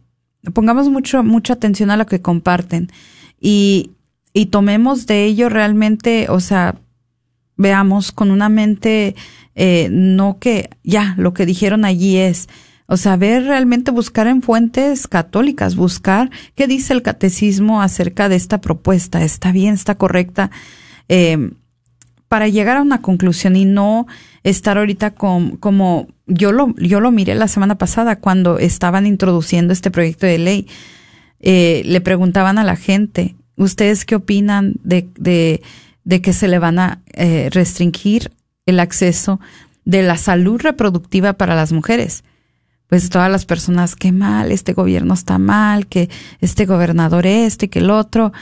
S4: pongamos mucho, mucha atención a lo que comparten y, y tomemos de ello realmente, o sea, veamos con una mente, eh, no que ya lo que dijeron allí es, o sea, ver realmente buscar en fuentes católicas, buscar qué dice el catecismo acerca de esta propuesta, está bien, está correcta, eh, para llegar a una conclusión y no estar ahorita con, como yo lo, yo lo miré la semana pasada cuando estaban introduciendo este proyecto de ley. Eh, le preguntaban a la gente, ¿ustedes qué opinan de, de de que se le van a eh, restringir el acceso de la salud reproductiva para las mujeres. Pues todas las personas, qué mal, este gobierno está mal, que este gobernador este que el otro.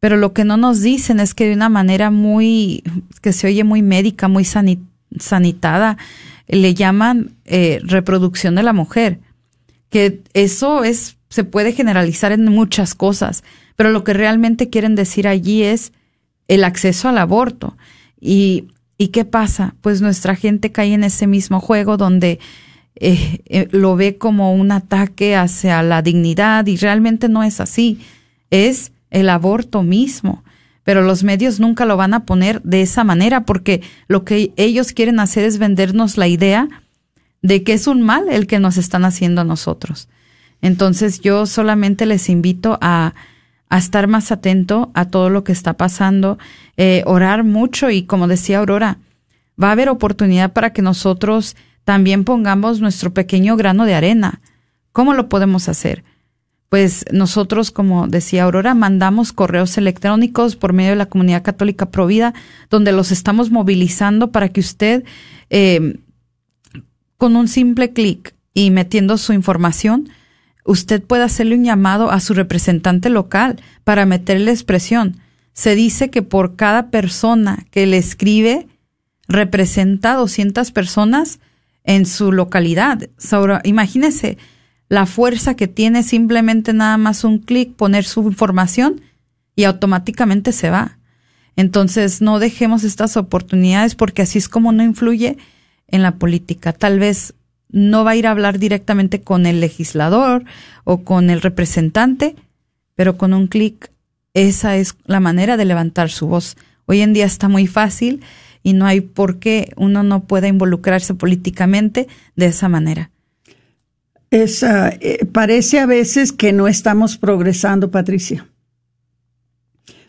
S4: Pero lo que no nos dicen es que de una manera muy, que se oye muy médica, muy sanitada, le llaman eh, reproducción de la mujer. Que eso es, se puede generalizar en muchas cosas, pero lo que realmente quieren decir allí es el acceso al aborto. Y, ¿Y qué pasa? Pues nuestra gente cae en ese mismo juego donde eh, eh, lo ve como un ataque hacia la dignidad y realmente no es así. Es el aborto mismo. Pero los medios nunca lo van a poner de esa manera porque lo que ellos quieren hacer es vendernos la idea de que es un mal el que nos están haciendo a nosotros. Entonces yo solamente les invito a, a estar más atento a todo lo que está pasando, eh, orar mucho y como decía Aurora, va a haber oportunidad para que nosotros también pongamos nuestro pequeño grano de arena. ¿Cómo lo podemos hacer? Pues nosotros, como decía Aurora, mandamos correos electrónicos por medio de la comunidad católica Provida, donde los estamos movilizando para que usted, eh, con un simple clic y metiendo su información, usted puede hacerle un llamado a su representante local para meterle expresión. Se dice que por cada persona que le escribe, representa 200 personas en su localidad. imagínese la fuerza que tiene simplemente nada más un clic, poner su información y automáticamente se va. Entonces, no dejemos estas oportunidades porque así es como no influye en la política. Tal vez no va a ir a hablar directamente con el legislador o con el representante, pero con un clic esa es la manera de levantar su voz. Hoy en día está muy fácil y no hay por qué uno no pueda involucrarse políticamente de esa manera.
S6: Eh, parece a veces que no estamos progresando, Patricia.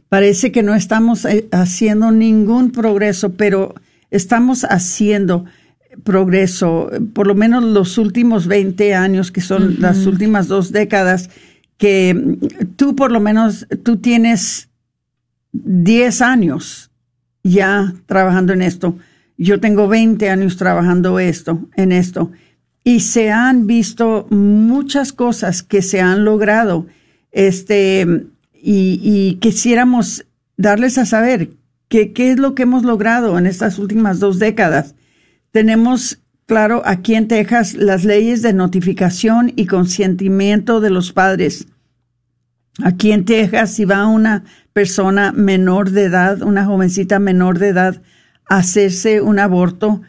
S6: Parece que no estamos eh, haciendo ningún progreso, pero estamos haciendo progreso, por lo menos los últimos 20 años, que son las últimas dos décadas, que tú por lo menos, tú tienes 10 años ya trabajando en esto. Yo tengo 20 años trabajando esto, en esto. Y se han visto muchas cosas que se han logrado. Este, y, y quisiéramos darles a saber qué es lo que hemos logrado en estas últimas dos décadas tenemos, claro, aquí en Texas las leyes de notificación y consentimiento de los padres. Aquí en Texas, si va una persona menor de edad, una jovencita menor de edad, a hacerse un aborto,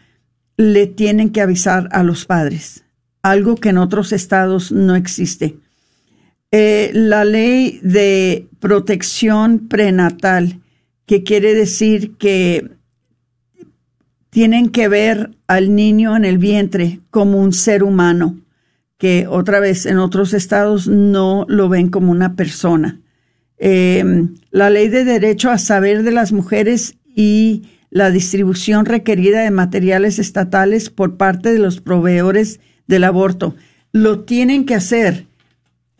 S6: le tienen que avisar a los padres, algo que en otros estados no existe. Eh, la ley de protección prenatal, que quiere decir que tienen que ver al niño en el vientre como un ser humano, que otra vez en otros estados no lo ven como una persona. Em, la ley de derecho a saber de las mujeres y la distribución requerida de materiales estatales por parte de los proveedores del aborto. Lo tienen que hacer.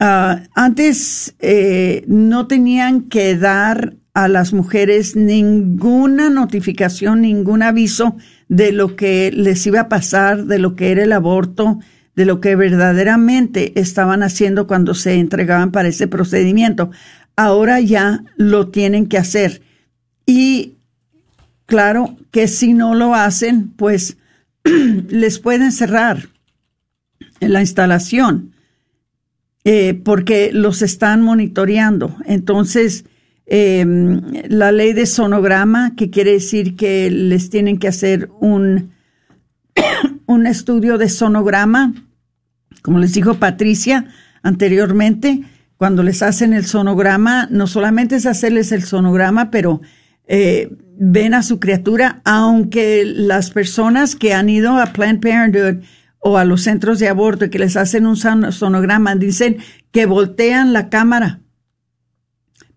S6: Ah, antes eh, no tenían que dar a las mujeres ninguna notificación, ningún aviso de lo que les iba a pasar, de lo que era el aborto, de lo que verdaderamente estaban haciendo cuando se entregaban para ese procedimiento. Ahora ya lo tienen que hacer. Y claro que si no lo hacen, pues les pueden cerrar la instalación eh, porque los están monitoreando. Entonces, em, la ley de sonograma, que quiere decir que les tienen que hacer un, un estudio de sonograma, como les dijo Patricia anteriormente, cuando les hacen el sonograma, no solamente es hacerles el sonograma, pero eh, ven a su criatura, aunque las personas que han ido a Planned Parenthood o a los centros de aborto y que les hacen un sonograma, dicen que voltean la cámara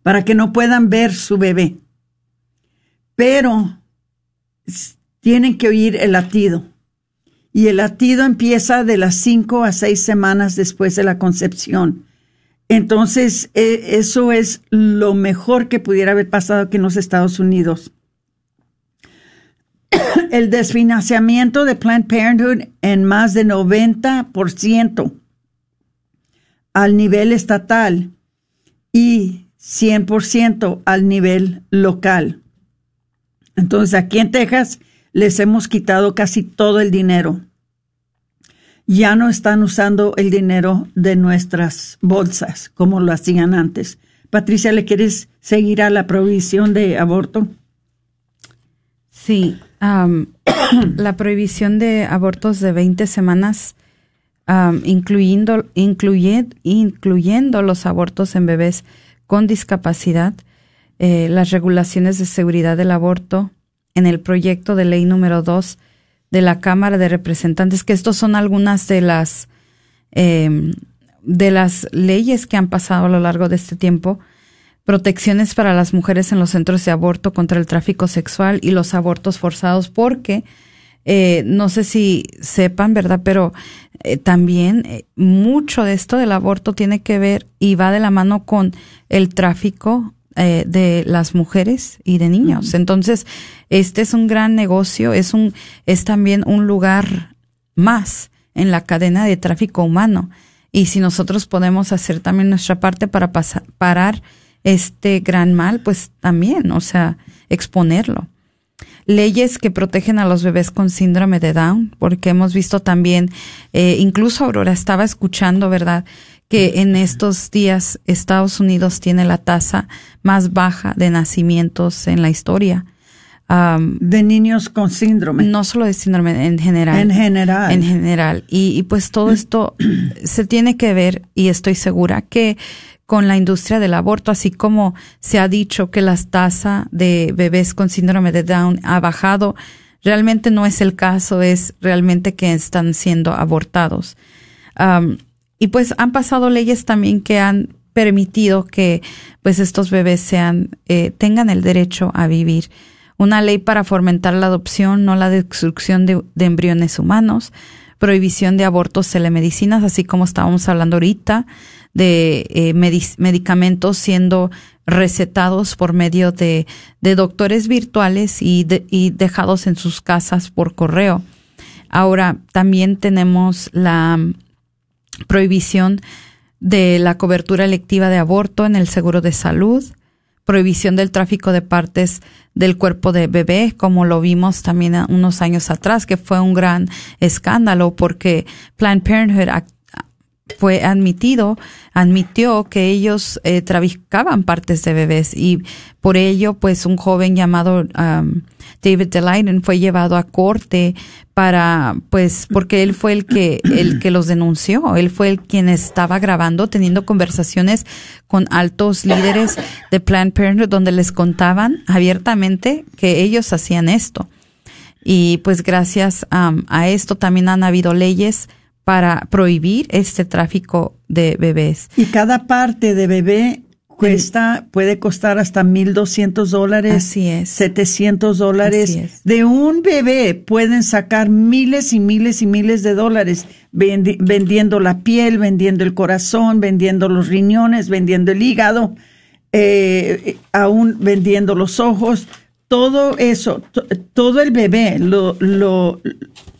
S6: para que no puedan ver su bebé. Pero tienen que oír el latido. Y el latido empieza de las cinco a seis semanas después de la concepción. Entonces, e, eso es lo mejor que pudiera haber pasado aquí en los Estados Unidos el desfinanciamiento de Planned Parenthood en más de 90% al nivel estatal y 100% al nivel local. Entonces, aquí en Texas les hemos quitado casi todo el dinero. Ya no están usando el dinero de nuestras bolsas como lo hacían antes. Patricia, ¿le quieres seguir a la provisión de aborto?
S4: Sí, la prohibición de abortos de 20 semanas, incluyendo, incluyendo los abortos en bebés con discapacidad, eh, las regulaciones de seguridad del aborto en el proyecto de ley número 2 de la Cámara de Representantes, que estos son algunas de las em, de las leyes que han pasado a lo largo de este tiempo. Protecciones para las mujeres en los centros de aborto contra el tráfico sexual y los abortos forzados, porque eh, no sé si sepan, ¿verdad? Pero eh, también eh, mucho de esto del aborto tiene que ver y va de la mano con el tráfico de las mujeres y de niños. Entonces, este es un gran negocio, es un, es también un lugar más en la cadena de tráfico humano. Y si nosotros podemos hacer también nuestra parte para pasar, parar este gran mal, pues también, o sea, exponerlo. Leyes que protegen a los bebés con síndrome de Down, porque hemos visto también, eh, incluso Aurora estaba escuchando, ¿verdad? que en estos días Estados Unidos tiene la tasa más baja de nacimientos en la historia.
S6: de niños con síndrome.
S4: No solo de síndrome, en general.
S6: En general.
S4: En general. Y, y pues todo esto se tiene que ver, y estoy segura que con la industria del aborto, así como se ha dicho que la tasa de bebés con síndrome de Down ha bajado, realmente no es el caso, es realmente que están siendo abortados. y pues han pasado leyes también que han permitido que pues estos bebés sean eh, tengan el derecho a vivir. Una ley para fomentar la adopción, no la destrucción de, de embriones humanos, prohibición de abortos telemedicinas, así como estábamos hablando ahorita, de eh, medicamentos siendo recetados por medio de, de doctores virtuales y, y dejados en sus casas por correo. Ahora también tenemos la prohibición de la cobertura electiva de aborto en el seguro de salud, prohibición del tráfico de partes del cuerpo de bebé, como lo vimos también unos años atrás, que fue un gran escándalo porque Planned Parenthood fue admitido, admitió que ellos eh, traficaban partes de bebés y por ello, pues un joven llamado um, David Delighten fue llevado a corte para, pues, porque él fue el que, el que los denunció, él fue el quien estaba grabando, teniendo conversaciones con altos líderes de Planned Parenthood donde les contaban abiertamente que ellos hacían esto. Y pues gracias um, a esto también han habido leyes para prohibir este tráfico de bebés.
S6: Y cada parte de bebé cuesta, puede costar hasta 1.200 dólares.
S4: Así es.
S6: 700 dólares. De un bebé pueden sacar miles y miles y miles de dólares vendiendo la piel, vendiendo el corazón, vendiendo los riñones, vendiendo el hígado, eh, aún vendiendo los ojos. Todo eso, todo el bebé lo, lo,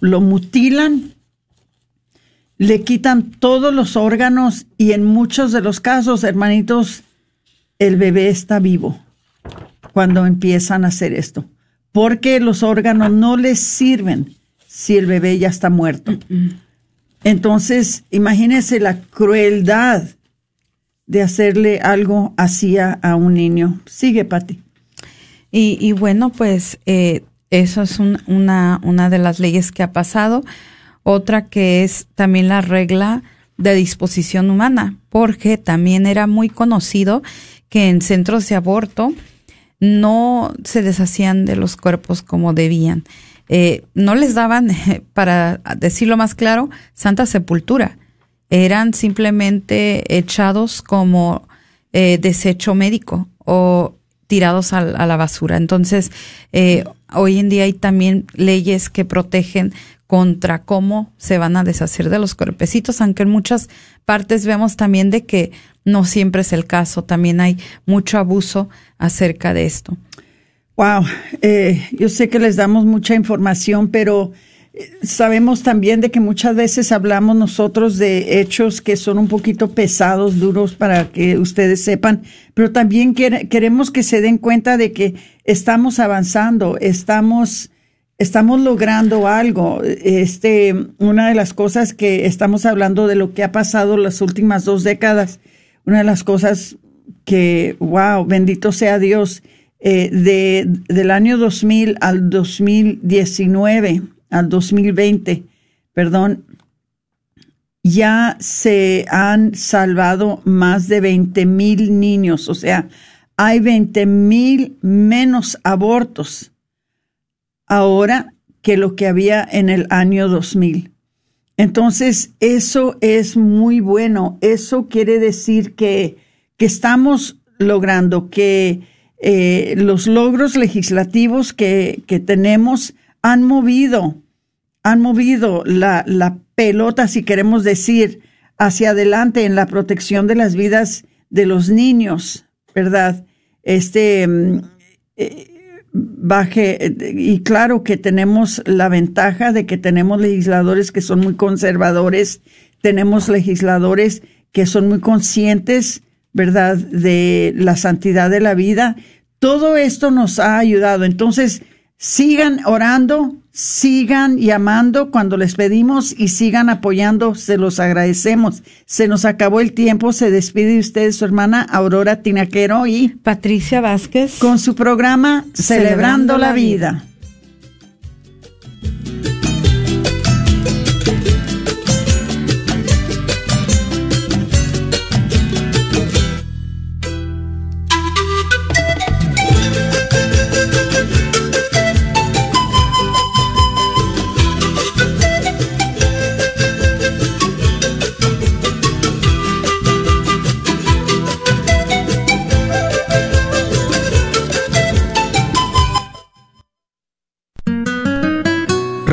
S6: lo mutilan le quitan todos los órganos y en muchos de los casos, hermanitos, el bebé está vivo. cuando empiezan a hacer esto, porque los órganos no les sirven si el bebé ya está muerto. Entonces, imagínense la crueldad de hacerle algo así a, un niño. Sigue, Pati.
S4: Y, y, bueno, pues eh, eso es una, una de las leyes que ha pasado. Otra que es también la regla de disposición humana, porque también era muy conocido que en centros de aborto no se deshacían de los cuerpos como debían. Eh, no les daban, para decirlo más claro, santa sepultura. Eran simplemente echados como eh, desecho médico o tirados a, la basura. Entonces, eh, hoy en día hay también leyes que protegen contra cómo se van a deshacer de los cuerpecitos, aunque en muchas partes vemos también de que no siempre es el caso, también hay mucho abuso acerca de esto.
S6: Wow, eh, yo sé que les damos mucha información, pero eh, sabemos también de que muchas veces hablamos nosotros de hechos que son un poquito pesados, duros para que ustedes sepan, pero también queremos que se den cuenta de que estamos avanzando, estamos estamos logrando algo. Este, una de las cosas que estamos hablando de lo que ha pasado las últimas dos décadas, una de las cosas que, wow, bendito sea Dios, eh, de, del año 2000 al 2019, al 2020, perdón, ya se han salvado más de 20 mil niños, o sea, hay 20 mil menos abortos ahora que lo que había en el año 2000. Entonces, eso es muy bueno. Eso quiere decir que, que estamos logrando que eh, los logros legislativos que, que, tenemos han movido, han movido la, la, pelota, si queremos decir, hacia adelante en la protección de las vidas de los niños, ¿verdad? Este, mm, eh, baje, y claro que tenemos la ventaja de que tenemos legisladores que son muy conservadores, tenemos legisladores que son muy conscientes, ¿verdad?, de la santidad de la vida. Todo esto nos ha ayudado. Entonces, sigan orando, sigan llamando cuando les pedimos y sigan apoyando, se los agradecemos. Se nos acabó el tiempo, se despide de ustedes su hermana Aurora Tinaquero y
S4: Patricia Vázquez
S6: con su programa Celebrando, la vida.